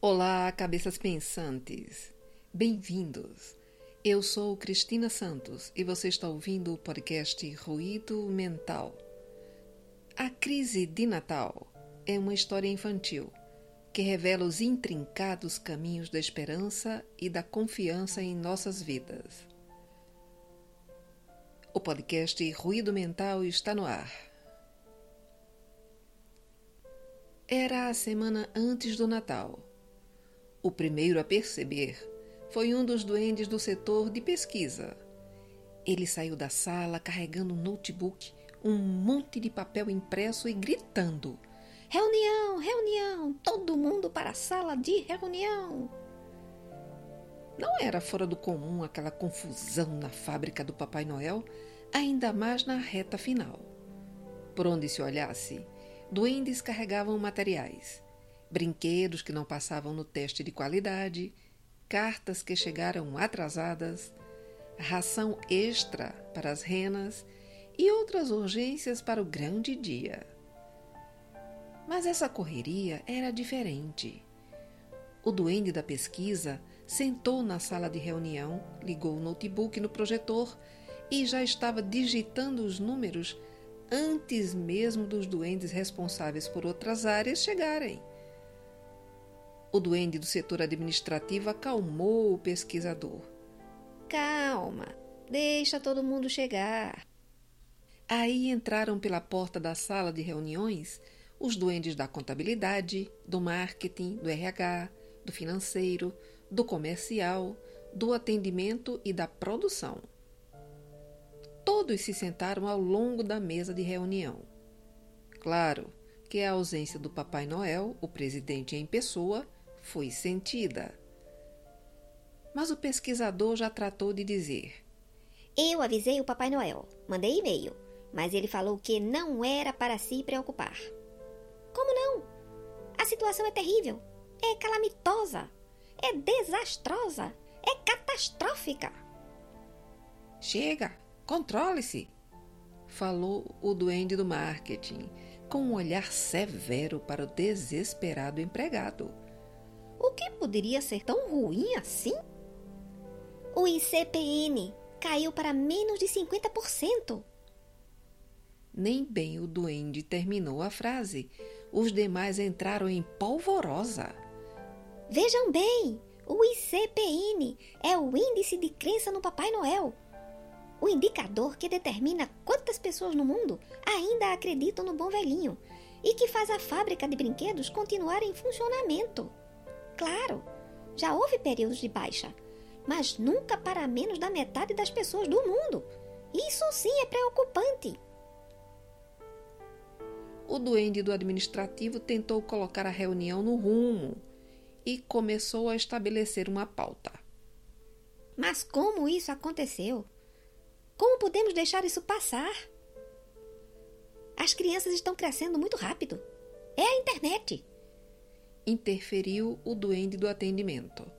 Olá, cabeças pensantes. Bem-vindos. Eu sou Cristina Santos e você está ouvindo o podcast Ruído Mental. A crise de Natal é uma história infantil que revela os intrincados caminhos da esperança e da confiança em nossas vidas. O podcast Ruído Mental está no ar. Era a semana antes do Natal o primeiro a perceber foi um dos duendes do setor de pesquisa. Ele saiu da sala carregando um notebook, um monte de papel impresso e gritando: Reunião, reunião, todo mundo para a sala de reunião. Não era fora do comum aquela confusão na fábrica do Papai Noel, ainda mais na reta final. Por onde se olhasse, duendes carregavam materiais brinquedos que não passavam no teste de qualidade, cartas que chegaram atrasadas, ração extra para as renas e outras urgências para o grande dia. Mas essa correria era diferente. O duende da pesquisa sentou na sala de reunião, ligou o notebook no projetor e já estava digitando os números antes mesmo dos duendes responsáveis por outras áreas chegarem. O duende do setor administrativo acalmou o pesquisador. Calma, deixa todo mundo chegar. Aí entraram pela porta da sala de reuniões os duendes da contabilidade, do marketing, do RH, do financeiro, do comercial, do atendimento e da produção. Todos se sentaram ao longo da mesa de reunião. Claro que a ausência do Papai Noel, o presidente em pessoa, foi sentida. Mas o pesquisador já tratou de dizer: Eu avisei o Papai Noel, mandei e-mail, mas ele falou que não era para se preocupar. Como não? A situação é terrível, é calamitosa, é desastrosa, é catastrófica. Chega, controle-se, falou o duende do marketing, com um olhar severo para o desesperado empregado. O que poderia ser tão ruim assim? O ICPN caiu para menos de 50%. Nem bem o duende terminou a frase. Os demais entraram em polvorosa. Vejam bem, o ICPN é o Índice de Crença no Papai Noel. O indicador que determina quantas pessoas no mundo ainda acreditam no bom velhinho e que faz a fábrica de brinquedos continuar em funcionamento. Claro, já houve períodos de baixa, mas nunca para menos da metade das pessoas do mundo. Isso sim é preocupante. O duende do administrativo tentou colocar a reunião no rumo e começou a estabelecer uma pauta. Mas como isso aconteceu? Como podemos deixar isso passar? As crianças estão crescendo muito rápido. É a internet interferiu o duende do atendimento.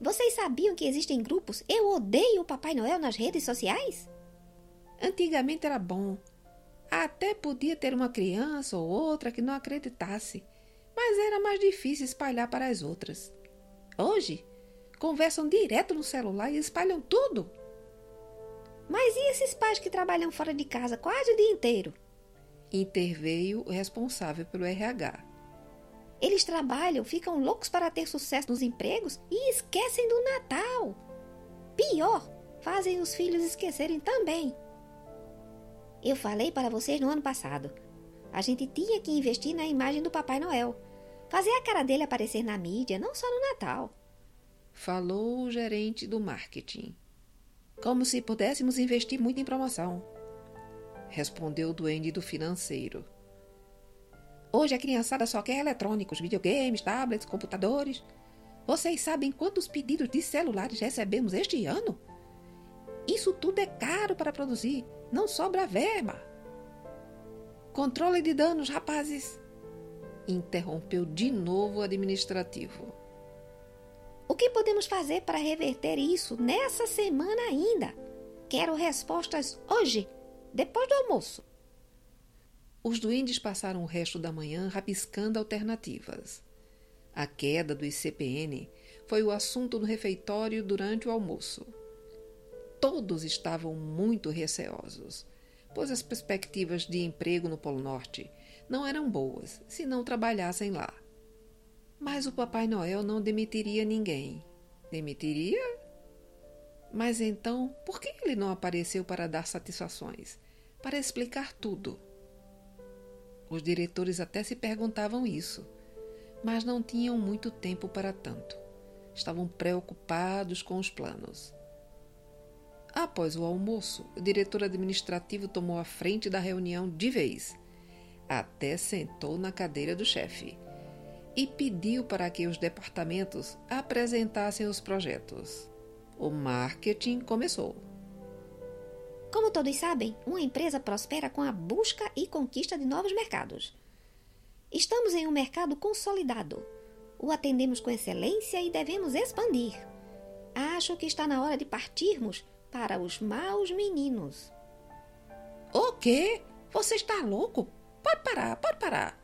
Vocês sabiam que existem grupos Eu Odeio o Papai Noel nas redes sociais? Antigamente era bom. Até podia ter uma criança ou outra que não acreditasse, mas era mais difícil espalhar para as outras. Hoje, conversam direto no celular e espalham tudo. Mas e esses pais que trabalham fora de casa quase o dia inteiro? Interveio o responsável pelo RH. Eles trabalham, ficam loucos para ter sucesso nos empregos e esquecem do Natal. Pior, fazem os filhos esquecerem também. Eu falei para vocês no ano passado. A gente tinha que investir na imagem do Papai Noel. Fazer a cara dele aparecer na mídia, não só no Natal. Falou o gerente do marketing. Como se pudéssemos investir muito em promoção. Respondeu o duende do financeiro. Hoje a criançada só quer eletrônicos, videogames, tablets, computadores. Vocês sabem quantos pedidos de celulares recebemos este ano? Isso tudo é caro para produzir, não sobra verba. Controle de danos, rapazes! Interrompeu de novo o administrativo. O que podemos fazer para reverter isso nessa semana ainda? Quero respostas hoje, depois do almoço. Os duendes passaram o resto da manhã rabiscando alternativas. A queda do ICPN foi o assunto no refeitório durante o almoço. Todos estavam muito receosos, pois as perspectivas de emprego no Polo Norte não eram boas se não trabalhassem lá. Mas o Papai Noel não demitiria ninguém. Demitiria? Mas então, por que ele não apareceu para dar satisfações? Para explicar tudo? Os diretores até se perguntavam isso, mas não tinham muito tempo para tanto. Estavam preocupados com os planos. Após o almoço, o diretor administrativo tomou a frente da reunião de vez. Até sentou na cadeira do chefe e pediu para que os departamentos apresentassem os projetos. O marketing começou. Como todos sabem, uma empresa prospera com a busca e conquista de novos mercados. Estamos em um mercado consolidado. O atendemos com excelência e devemos expandir. Acho que está na hora de partirmos para os maus meninos. O quê? Você está louco? Pode parar, pode parar.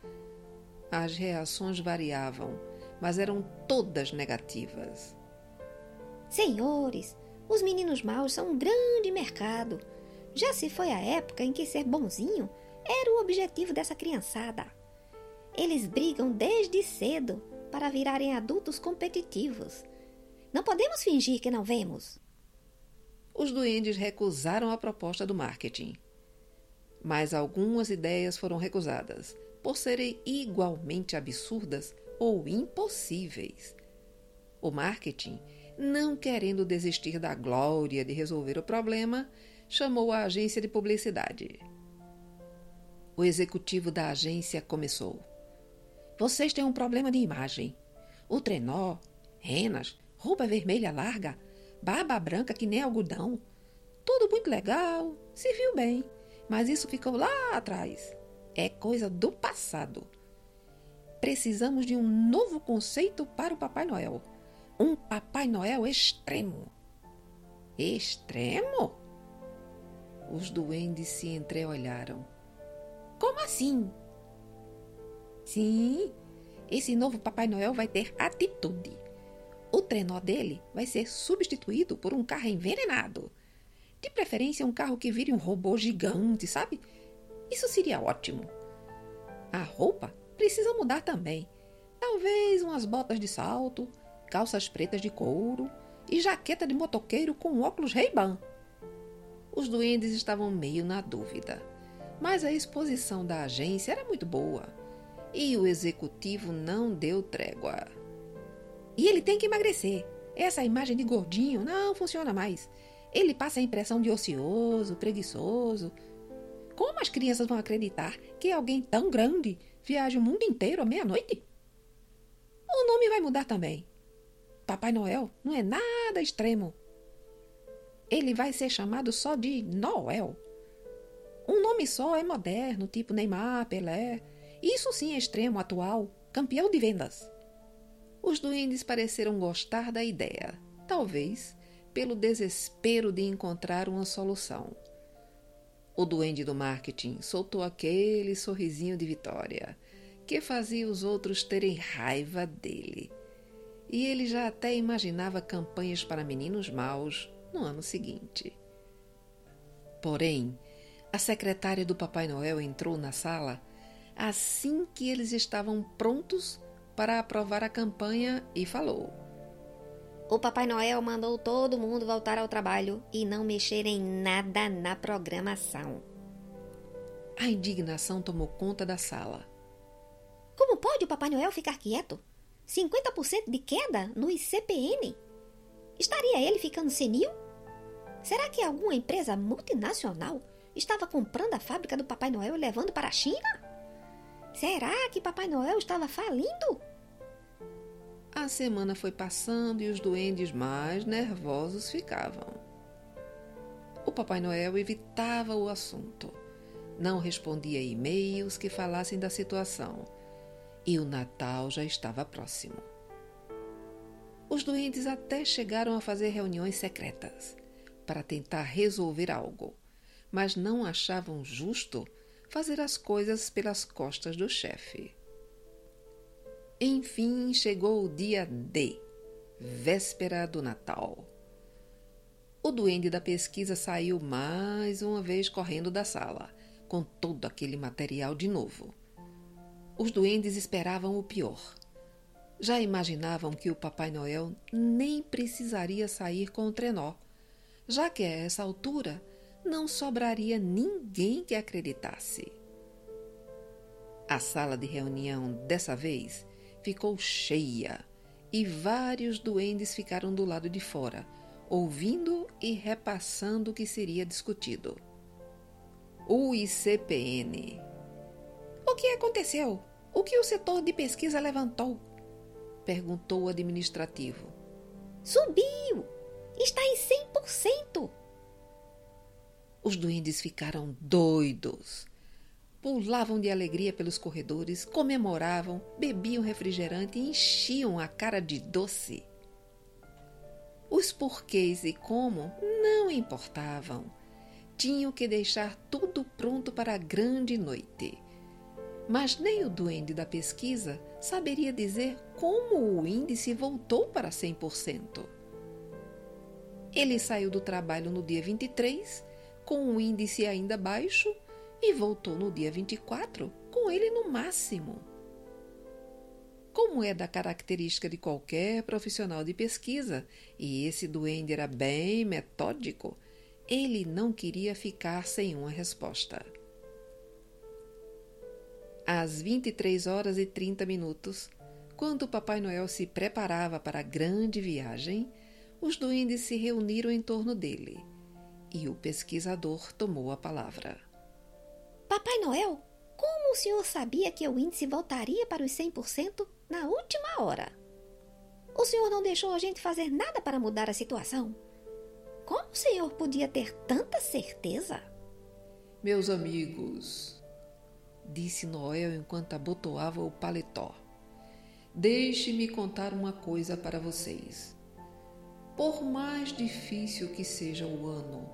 As reações variavam, mas eram todas negativas. Senhores, os meninos maus são um grande mercado. Já se foi a época em que ser bonzinho era o objetivo dessa criançada. Eles brigam desde cedo para virarem adultos competitivos. Não podemos fingir que não vemos. Os duendes recusaram a proposta do marketing. Mas algumas ideias foram recusadas por serem igualmente absurdas ou impossíveis. O marketing, não querendo desistir da glória de resolver o problema, chamou a agência de publicidade. O executivo da agência começou. Vocês têm um problema de imagem. O trenó, renas, roupa vermelha larga, barba branca que nem algodão. Tudo muito legal, se viu bem, mas isso ficou lá atrás. É coisa do passado. Precisamos de um novo conceito para o Papai Noel. Um Papai Noel extremo. Extremo? Os duendes se entreolharam. Como assim? Sim, esse novo Papai Noel vai ter atitude. O trenó dele vai ser substituído por um carro envenenado. De preferência, um carro que vire um robô gigante, sabe? Isso seria ótimo. A roupa precisa mudar também. Talvez umas botas de salto, calças pretas de couro e jaqueta de motoqueiro com óculos Ray-Ban. Os duendes estavam meio na dúvida, mas a exposição da agência era muito boa e o executivo não deu trégua. E ele tem que emagrecer. Essa imagem de gordinho não funciona mais. Ele passa a impressão de ocioso, preguiçoso. Como as crianças vão acreditar que alguém tão grande viaja o mundo inteiro à meia-noite? O nome vai mudar também. Papai Noel não é nada extremo ele vai ser chamado só de Noel. Um nome só é moderno, tipo Neymar, Pelé. Isso sim é extremo, atual, campeão de vendas. Os duendes pareceram gostar da ideia, talvez pelo desespero de encontrar uma solução. O duende do marketing soltou aquele sorrisinho de vitória que fazia os outros terem raiva dele. E ele já até imaginava campanhas para meninos maus no ano seguinte. Porém, a secretária do Papai Noel entrou na sala assim que eles estavam prontos para aprovar a campanha e falou: O Papai Noel mandou todo mundo voltar ao trabalho e não mexer em nada na programação. A indignação tomou conta da sala. Como pode o Papai Noel ficar quieto? 50% de queda no ICPN? Estaria ele ficando senil? Será que alguma empresa multinacional estava comprando a fábrica do Papai Noel e levando para a China? Será que Papai Noel estava falindo? A semana foi passando e os duendes mais nervosos ficavam. O Papai Noel evitava o assunto. Não respondia e-mails que falassem da situação. E o Natal já estava próximo. Os duendes até chegaram a fazer reuniões secretas para tentar resolver algo, mas não achavam justo fazer as coisas pelas costas do chefe. Enfim chegou o dia D, véspera do Natal. O duende da pesquisa saiu mais uma vez correndo da sala, com todo aquele material de novo. Os duendes esperavam o pior. Já imaginavam que o Papai Noel nem precisaria sair com o trenó, já que a essa altura não sobraria ninguém que acreditasse. A sala de reunião, dessa vez, ficou cheia e vários duendes ficaram do lado de fora, ouvindo e repassando o que seria discutido. O ICPN. O que aconteceu? O que o setor de pesquisa levantou? perguntou o administrativo. Subiu! Está em 100%! Os duendes ficaram doidos. Pulavam de alegria pelos corredores, comemoravam, bebiam refrigerante e enchiam a cara de doce. Os porquês e como não importavam. Tinham que deixar tudo pronto para a grande noite. Mas nem o duende da pesquisa saberia dizer como o índice voltou para 100%. Ele saiu do trabalho no dia 23, com o índice ainda baixo, e voltou no dia 24 com ele no máximo. Como é da característica de qualquer profissional de pesquisa, e esse duende era bem metódico, ele não queria ficar sem uma resposta. Às 23 horas e 30 minutos, quando o Papai Noel se preparava para a grande viagem, os duendes se reuniram em torno dele e o pesquisador tomou a palavra. Papai Noel, como o senhor sabia que o índice voltaria para os 100% na última hora? O senhor não deixou a gente fazer nada para mudar a situação? Como o senhor podia ter tanta certeza? Meus amigos, disse Noel enquanto abotoava o paletó, deixe-me contar uma coisa para vocês. Por mais difícil que seja o ano,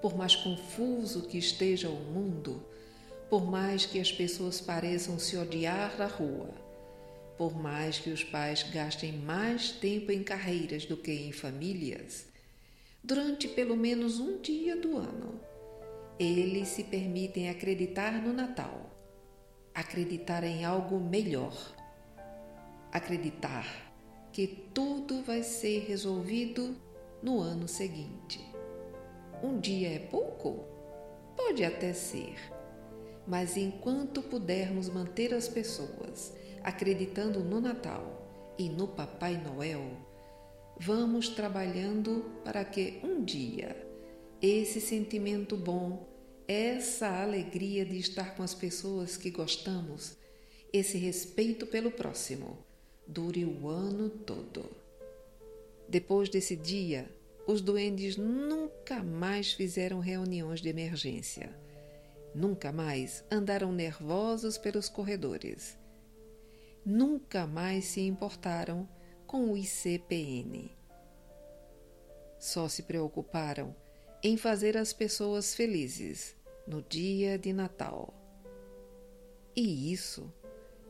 por mais confuso que esteja o mundo, por mais que as pessoas pareçam se odiar na rua, por mais que os pais gastem mais tempo em carreiras do que em famílias, durante pelo menos um dia do ano, eles se permitem acreditar no Natal, acreditar em algo melhor, acreditar que tudo vai ser resolvido no ano seguinte. Um dia é pouco? Pode até ser mas enquanto pudermos manter as pessoas acreditando no Natal e no Papai Noel, vamos trabalhando para que um dia esse sentimento bom, essa alegria de estar com as pessoas que gostamos, esse respeito pelo próximo, dure o ano todo. Depois desse dia, os duendes nunca mais fizeram reuniões de emergência Nunca mais andaram nervosos pelos corredores. Nunca mais se importaram com o ICPN. Só se preocuparam em fazer as pessoas felizes no dia de Natal. E isso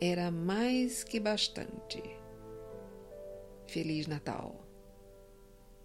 era mais que bastante. Feliz Natal!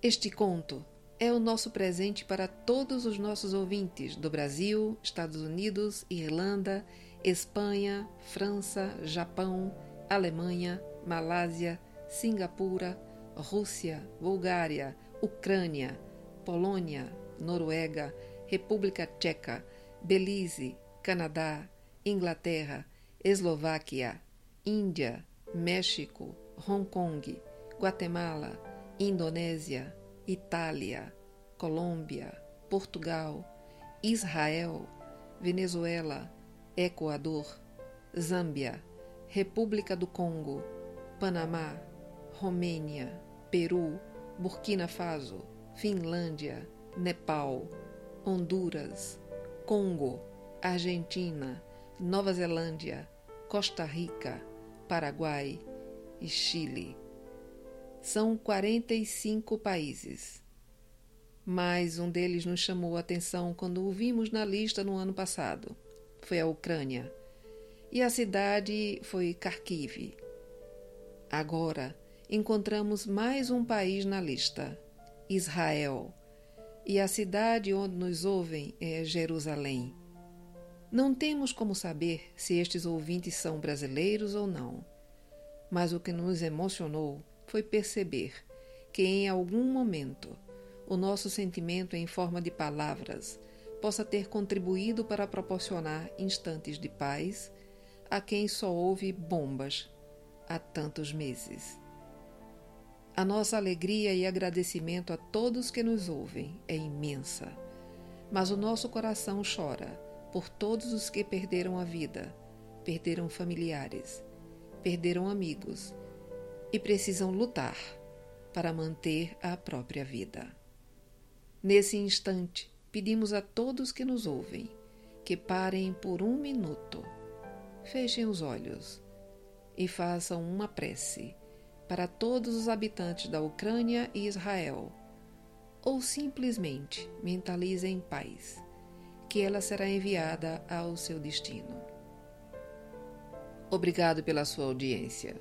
Este conto é o nosso presente para todos os nossos ouvintes do Brasil, Estados Unidos, Irlanda, Espanha, França, Japão, Alemanha, Malásia, Singapura, Rússia, Bulgária, Ucrânia, Polônia, Noruega, República Tcheca, Belize, Canadá, Inglaterra, Eslováquia, Índia, México, Hong Kong, Guatemala, Indonésia, Itália, Colômbia, Portugal, Israel, Venezuela, Equador, Zâmbia, República do Congo, Panamá, Romênia, Peru, Burkina Faso, Finlândia, Nepal, Honduras, Congo, Argentina, Nova Zelândia, Costa Rica, Paraguai e Chile. São 45 países. Mas um deles nos chamou a atenção quando o vimos na lista no ano passado. Foi a Ucrânia. E a cidade foi Kharkiv. Agora encontramos mais um país na lista: Israel. E a cidade onde nos ouvem é Jerusalém. Não temos como saber se estes ouvintes são brasileiros ou não, mas o que nos emocionou foi perceber que em algum momento o nosso sentimento em forma de palavras possa ter contribuído para proporcionar instantes de paz a quem só ouve bombas há tantos meses. A nossa alegria e agradecimento a todos que nos ouvem é imensa, mas o nosso coração chora por todos os que perderam a vida, perderam familiares, perderam amigos e precisam lutar para manter a própria vida. Nesse instante, pedimos a todos que nos ouvem que parem por um minuto, fechem os olhos e façam uma prece para todos os habitantes da Ucrânia e Israel, ou simplesmente mentalizem paz, que ela será enviada ao seu destino. Obrigado pela sua audiência.